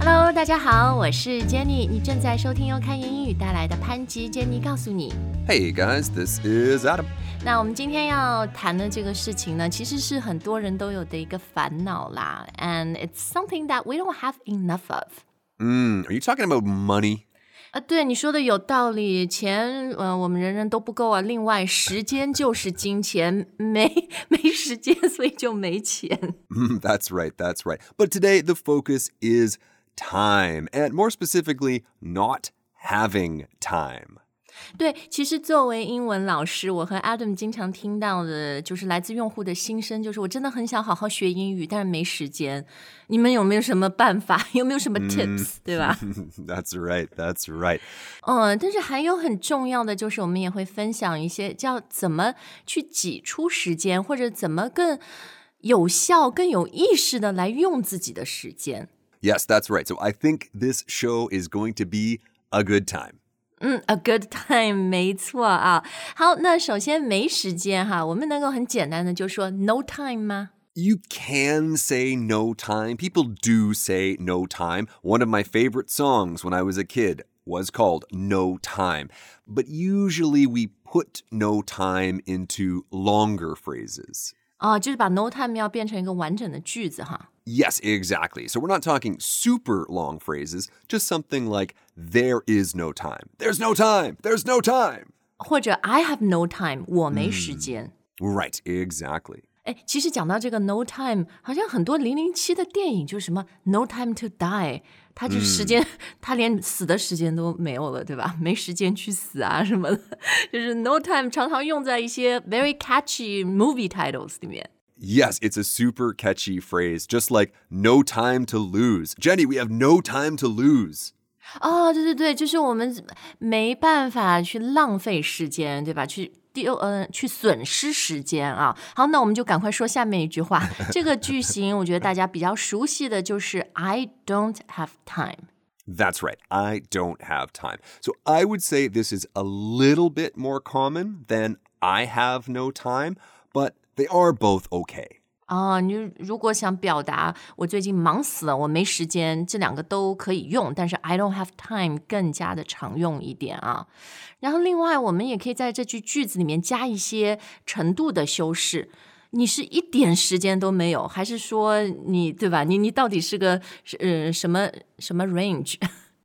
Hello，大家好，我是 Jenny，你正在收听由开言英语带来的潘吉 Jenny 告诉你。 Hey guys, this is Adam. 那我们今天要谈的这个事情呢，其实是很多人都有的一个烦恼啦，and it's something that we don't have enough of。 Mm, are you talking about money? 啊，对你说的有道理，钱，呃，我们人人都不够啊。另外，时间就是金钱，没没时间，所以就没钱。 Mm, that's right, that's right. But today the focus is time, and more specifically, not having time. 对，其实作为英文老师，我和 Adam 经常听到的就是来自用户的心声，就是我真的很想好好学英语，但是没时间。你们有没有什么办法？有没有什么 tips？、对吧？ that's right, that's right. 嗯，但是还有很重要的就是，我们也会分享一些叫怎么去挤出时间，或者怎么更有效、更有意识的来用自己的时间。 Yes, that's right. So I think this show is going to be a good time. 嗯，a good time，没错啊。好，那首先没时间哈，我们能够很简单的就说 no time 吗？ You can say no time. People do say no time. One of my favorite songs when I was a kid was called No Time. But usually we put no time into longer phrases. 啊，就是把 no time 要变成一个完整的句子哈。 Yes, exactly. So we're not talking super long phrases, just something like, there is no time. There's no time. There's no time. 或者 I have no time，我没时间。 Right, exactly. 哎、其实讲到这个 no time，好像很多零零七的电影就什么 no time to die，他就时间，他连死的时间都没有了，对吧？没时间去死啊什么的，就是 no time 常常用在一些 very catchy movie titles 里面。 Yes, it's a super catchy phrase, just like no time to lose. Jenny, we have no time to lose. 哦，对对对，就是我们没办法去浪费时间，对吧？去丢呃，去损失时间啊。好，那我们就赶快说下面一句话。这个句型，我觉得大家比较熟悉的就是 I don't have time。 That's right. I don't have time. So I would say this is a little bit more common than I have no time, but they are both okay. 啊，你如果想表达我最近忙死了，我没时间，这两个都可以用，但是 I don't have time 更加的常用一点啊。然后另外，我们也可以在这句句子里面加一些程度的修饰。你是一点时间都没有，还是说你对吧？你你到底是个呃什么什么 range？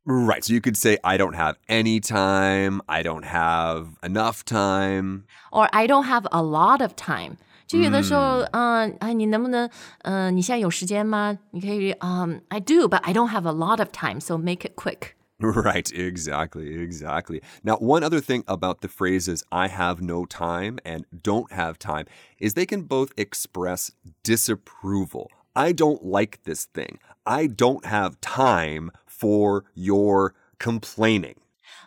Right. So you could say, I don't have any time. I don't have enough time. or I don't have a lot of time。 就有的时候，嗯，哎、你能不能，嗯、你现在有时间吗？你可以，嗯、i do, but I don't have a lot of time, so make it quick. Right, exactly, exactly. Now, one other thing about the phrases I have no time and don't have time is they can both express disapproval. I don't like this thing. I don't have time for your complaining.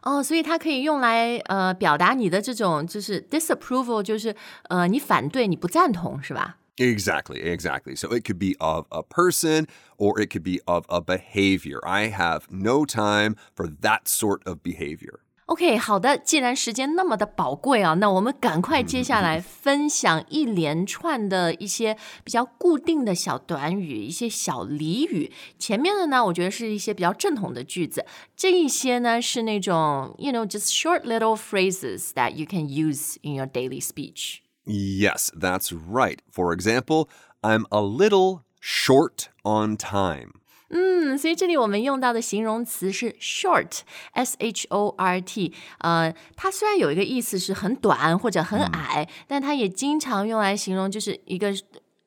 哦，所以它可以用来呃表达你的这种就是 disapproval，就是呃你反对你不赞同是吧？ Exactly, exactly. So it could be of a person or it could be of a behavior. I have no time for that sort of behavior. OK，好的，既然时间那么的宝贵啊，那我们赶快接下来分享一连串的一些比较固定的小短语，一些小俚语。前面的呢，我觉得是一些比较正统的句子，这一些呢是那种 you know just short little phrases that you can use in your daily speech。 Yes, that's right. For example, I'm a little short on time. 嗯，所以这里我们用到的形容词是 short，s h o r t。呃，它虽然有一个意思是很短或者很矮，但它也经常用来形容就是一个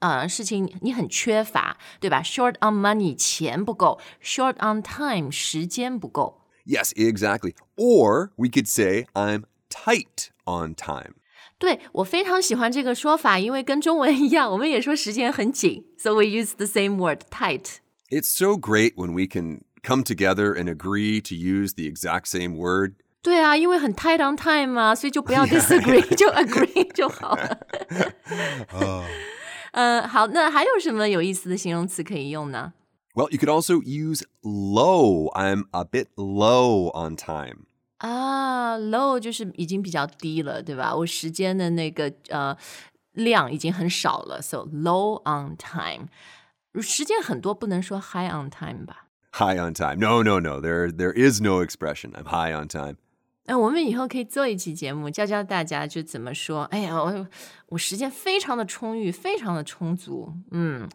呃事情你很缺乏，对吧？Short on money，钱不够；short on time，时间不够。 Yes, exactly. Or we could say I'm tight on time. 对我非常喜欢这个说法，因为跟中文一样，我们也说时间很紧，so we use the same word tight。 It's so great when we can come together and agree to use the exact same word. 对啊，因为很 tight on time 嘛，所以就不要 disagree，就 agree 就好了。呃，好，那还有什么有意思的形容词可以用呢？ Well, you could also use low. I'm a bit low on time. 啊，low 就是已经比较低了，对吧？我时间的那个呃量已经很少了，so low on time。 时间很多不能说 high on time 吧？ High on time. No, no, no. There, there is no expression. I'm high on time. 那我们以后可以做一期节目，教教大家就怎么说。哎呀，我我时间非常的充裕，非常的充足。嗯，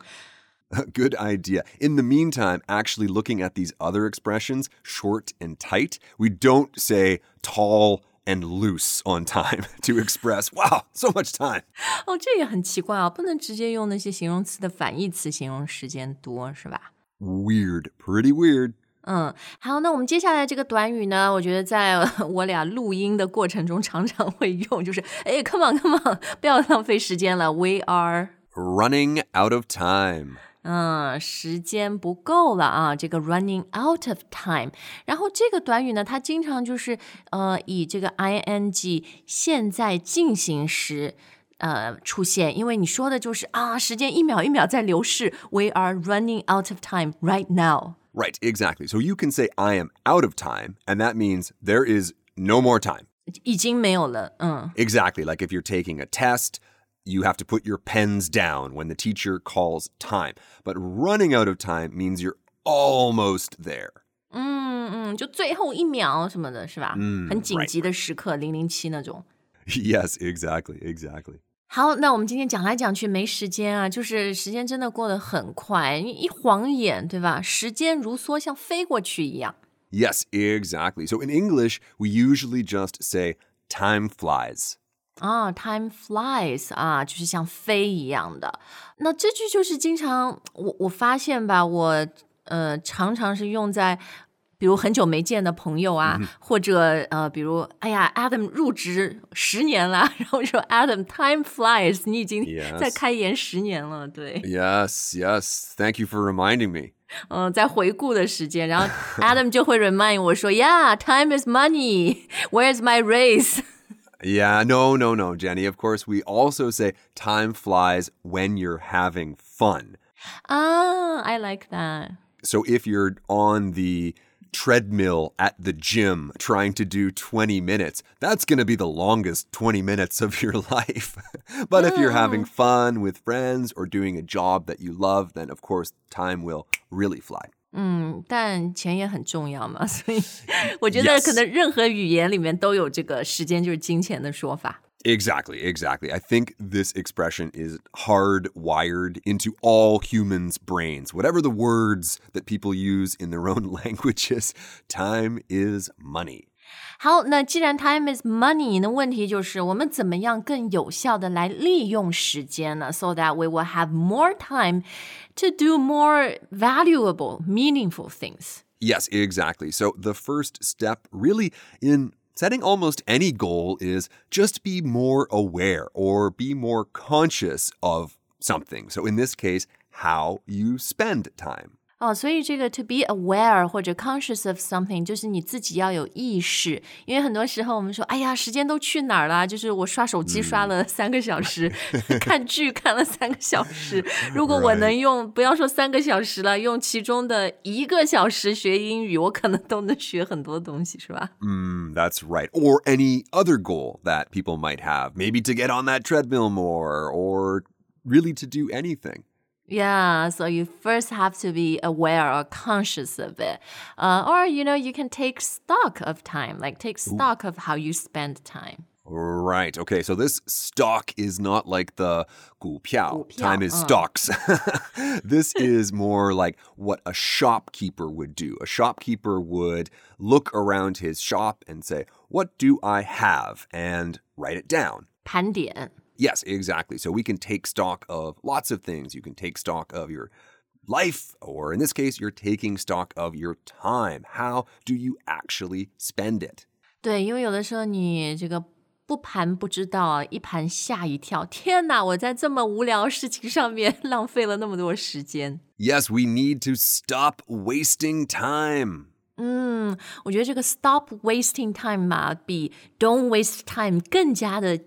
Good idea. In the meantime, actually looking at these other expressions, short and tight, we don't say tall and loose on time to express, wow, so much time. 哦，这也很奇怪啊，不能直接用那些形容词的反义词形容时间多，是吧？ Weird. Pretty weird. 嗯，好，那我们接下来这个短语呢，我觉得在我俩录音的过程中常常会用，就是哎，come on，come on，不要浪费时间了，we are。 Running out of time. 嗯，时间不够了啊，这个 running out of time。然后这个短语呢，它经常就是呃以这个 ing 现在进行时呃出现，因为你说的就是啊，时间一秒一秒在流逝，we are running out of time right now。 Right, exactly. So you can say, I am out of time, and that means there is no more time. 已经没有了，嗯 Exactly. Like if you're taking a test, you have to put your pens down when the teacher calls time. But running out of time means you're almost there. 嗯嗯，就最后一秒什么的，是吧？嗯很紧 right 急的时刻，零零七那种。 yes, exactly, exactly. 好，那我们今天讲来讲去没时间啊，就是时间真的过得很快，一一晃眼，对吧？时间如梭，像飞过去一样。 Yes, exactly. So in English, we usually just say, time flies. 啊，time flies 啊，就是像飞一样的。那这句就是经常我我发现吧，我呃常常是用在。比如很久没见的朋友啊，或者呃，比如哎呀，Adam 入职十年了，然后说 Adam，time flies，你已经在开研十年了，对。Yes, yes. Thank you for reminding me. 嗯，在回顾的时间，然后 Adam 就会 remind 我说，Yeah, time is money. Where's my raise? Yeah, no, no, no, Jenny. Of course, we also say time flies when you're having fun. Ah, I like that. So if you're on the treadmill at the gym trying to do 20 minutes, that's going to be the longest 20 minutes of your life. but if you're having fun with friends or doing a job that you love, then of course time will really fly. 嗯，但钱也很重要嘛，所以我觉得可能任何语言里面都有这个时间就是金钱的说法。 Exactly, exactly. I think this expression is hardwired into all humans' brains. Whatever the words that people use in their own languages, time is money. 好，那既然 time is money，那问题就是我们怎么样更有效的来利用时间呢？So that we will have more time to do more valuable, meaningful things. Yes, exactly. So the first step, really, in setting almost any goal is just be more aware or be more conscious of something. So in this case, how you spend time. 哦，所以这个 to be aware 或者 conscious of something，就是你自己要有意识。因为很多时候我们说，哎呀，时间都去哪儿了？就是我刷手机刷了三个小时，看剧看了三个小时。如果我能用，不要说三个小时了，用其中的一个小时学英语，我可能都能学很多东西，是吧？ Mm, that's right. Or any other goal that people might have. Maybe to get on that treadmill more or really to do anything. Yeah, so you first have to be aware or conscious of it. Uh, or, you know, you can take stock of time, like take stock of how you spend time. Right. Okay. So this stock is not like the 股票. 股票, Time is uh. stocks. this is more like what a shopkeeper would do. A shopkeeper would look around his shop and say, What do I have? and write it down. 盘点。 Yes, exactly. So we can take stock of lots of things. You can take stock of your life, or in this case, you're taking stock of your time. How do you actually spend it? 对，因为有的时候你这个不盘不知道啊，一盘吓一跳。天哪，我在这么无聊的事情上面浪费了那么多时间。 Yes, we need to stop wasting time. 嗯，我觉得这个 stop wasting time 嘛，比 don't waste time 更加的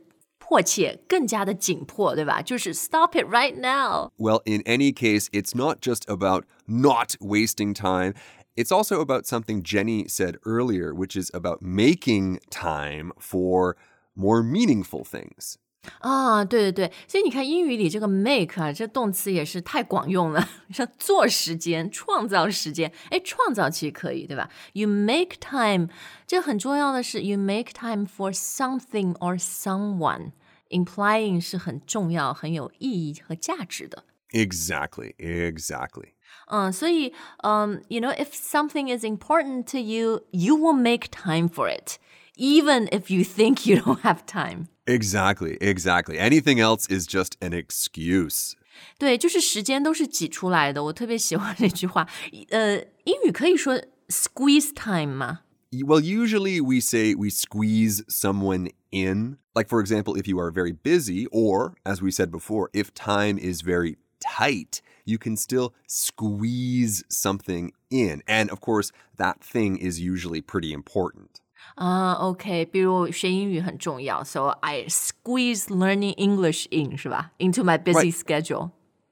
迫切，更加的紧迫，对吧？就是 stop it right now。 Well, in any case, it's not just about not wasting time. It's also about something Jenny said earlier, which is about making time for more meaningful things. 啊，对对对，所以你看英语里这个 make 啊，这动词也是太广用了，像做时间、创造时间，哎，创造其实可以，对吧？You make time，这很重要的是，you make time for something or someone，implying 是很重要、很有意义和价值的。 Exactly, exactly. 嗯，所以，嗯，you know, if something is important to you, you will make time for it, even if you think you don't have time. Exactly, exactly. Anything else is just an excuse. 对，就是时间都是挤出来的。我特别喜欢这句话。呃，英语可以说 squeeze time 吗？ Well, usually we say we squeeze someone in. Like, for example, if you are very busy, or as we said before, if time is very tight, you can still squeeze something in. And of course, that thing is usually pretty important. 啊，OK，比如学英语很重要，so I squeeze learning English in 是吧？Into my busy Right. schedule。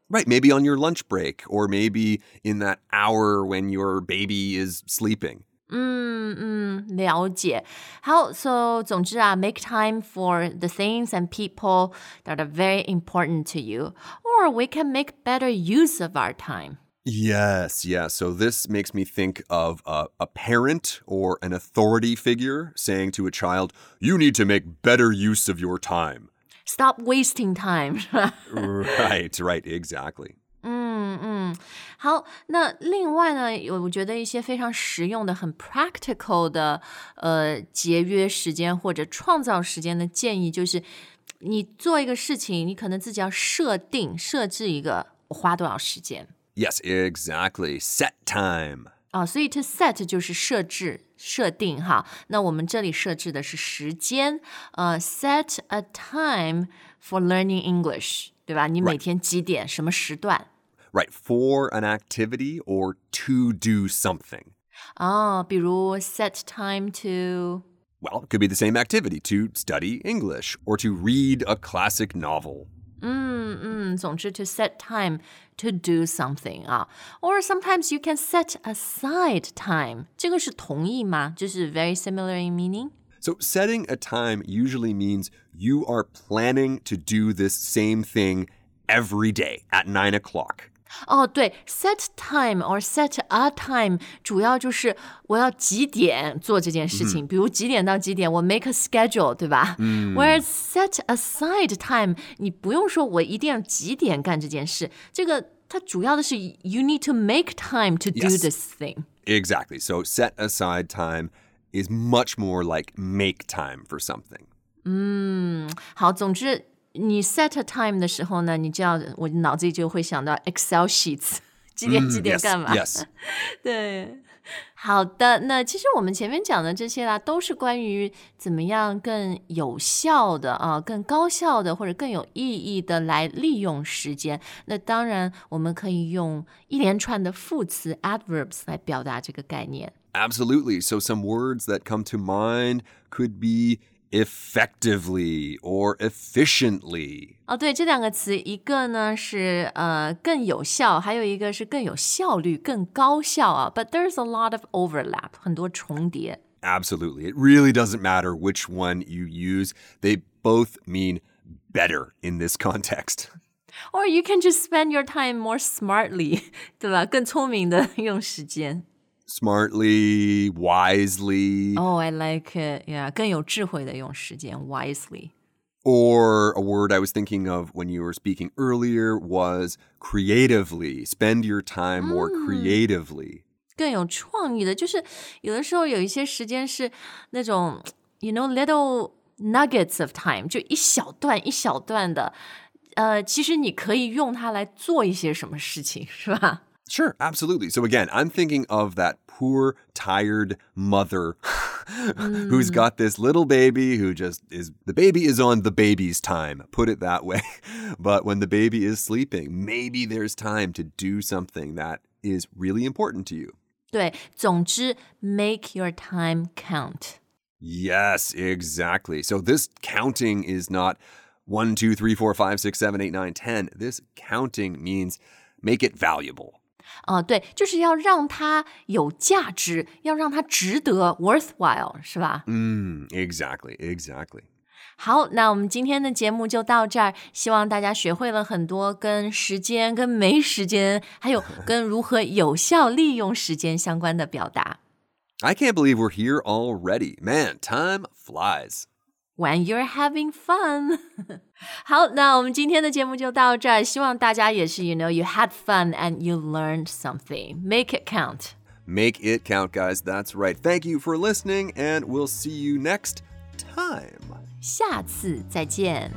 Right, maybe on your lunch break, or maybe in that hour when your baby is sleeping. 嗯嗯，了解。好，so 总之啊，make time for the things and people that are very important to you, or we can make better use of our time. Yes, yes. So this makes me think of a, a parent or an authority figure saying to a child, You need to make better use of your time. Stop wasting time，是吧？ right, right, exactly. 嗯嗯，好，那另外呢，有我觉得一些非常实用的、很 practical 的呃节约时间或者创造时间的建议，就是你做一个事情，你可能自己要设定、设置一个我花多少时间 Yes, exactly. Set time. 啊，所以 to set 就是设置、设定哈。那我们这里设置的是时间，呃，set a time for learning English，对吧？你每天几点、什么时段？ Right, for an activity or to do something. 哦，比如 set time to Well, it could be the same activity to study English or to read a classic novel. 嗯嗯，总之 to set time to do something 啊，or sometimes you can set aside time，这个是同义吗？就是 very similar in meaning。 So, setting a time usually means you are planning to do this same thing every day at nine o'clock. 哦，对，set time or set a time 主要就是我要几点做这件事情，比如几点到几点，我 make a schedule，对吧？嗯。Whereas set aside time，你不用说我一定要几点干这件事，这个它主要的是 you need to make time to do Yes. this thing。 Exactly. So, set aside time is much more like make time for something. 好，总之 你 set a time 的时候呢，你就要我脑子里就会想到 Excel sheets，几点几点 yes, 干嘛 yes. 对，好的，那其实我们前面讲的这些啦，都是关于怎么样更有效的啊、更高效的或者更有意义的来利用时间。那当然，我们可以用一连串的副词 adverbs 来表达这个概念。 Absolutely. So, some words that come to mind could be effectively or efficiently. 哦，对，这两个词，一个呢是呃更有效，还有一个是更有效率、更高效啊。But there's a lot of overlap，很多重叠。 Absolutely. It really doesn't matter which one you use, they both mean better in this context. Or you can just spend your time more smartly，对吧？更聪明的用时间。 Smartly, wisely, Oh, I like it. Yeah，更有智慧的用时间，wisely。 or a word I was thinking of when you were speaking earlier was creatively. Spend your time more creatively. 更有创意的，就是有的时候有一些时间是那种，you know little nuggets of time，就一小段一小段的，呃，其实你可以用它来做一些什么事情，是吧？ Sure, absolutely. So again, I'm thinking of that poor, tired mother mm. who's got this little baby who just is the baby is on the baby's time, put it that way. But when the baby is sleeping, maybe there's time to do something that is really important to you. 对，总之，make your time count. Yes, exactly. So this counting is not one, two, three, four, five, six, seven, eight, nine, ten. This counting means make it valuable. 啊、对，就是要让它有价值，要让它值得，worthwhile，是吧？Mm, exactly, exactly. 好，那我们今天的节目就到这儿，希望大家学会了很多跟时间、跟没时间，还有跟如何有效利用时间相关的表达。I can't believe we're here already. Man, time flies. When you're having fun 好，那我们今天的节目就到这儿，希望大家也是，you know, you had fun and you learned something. Make it count. Make it count, guys. That's right. Thank you for listening, and we'll see you next time. 下次再见。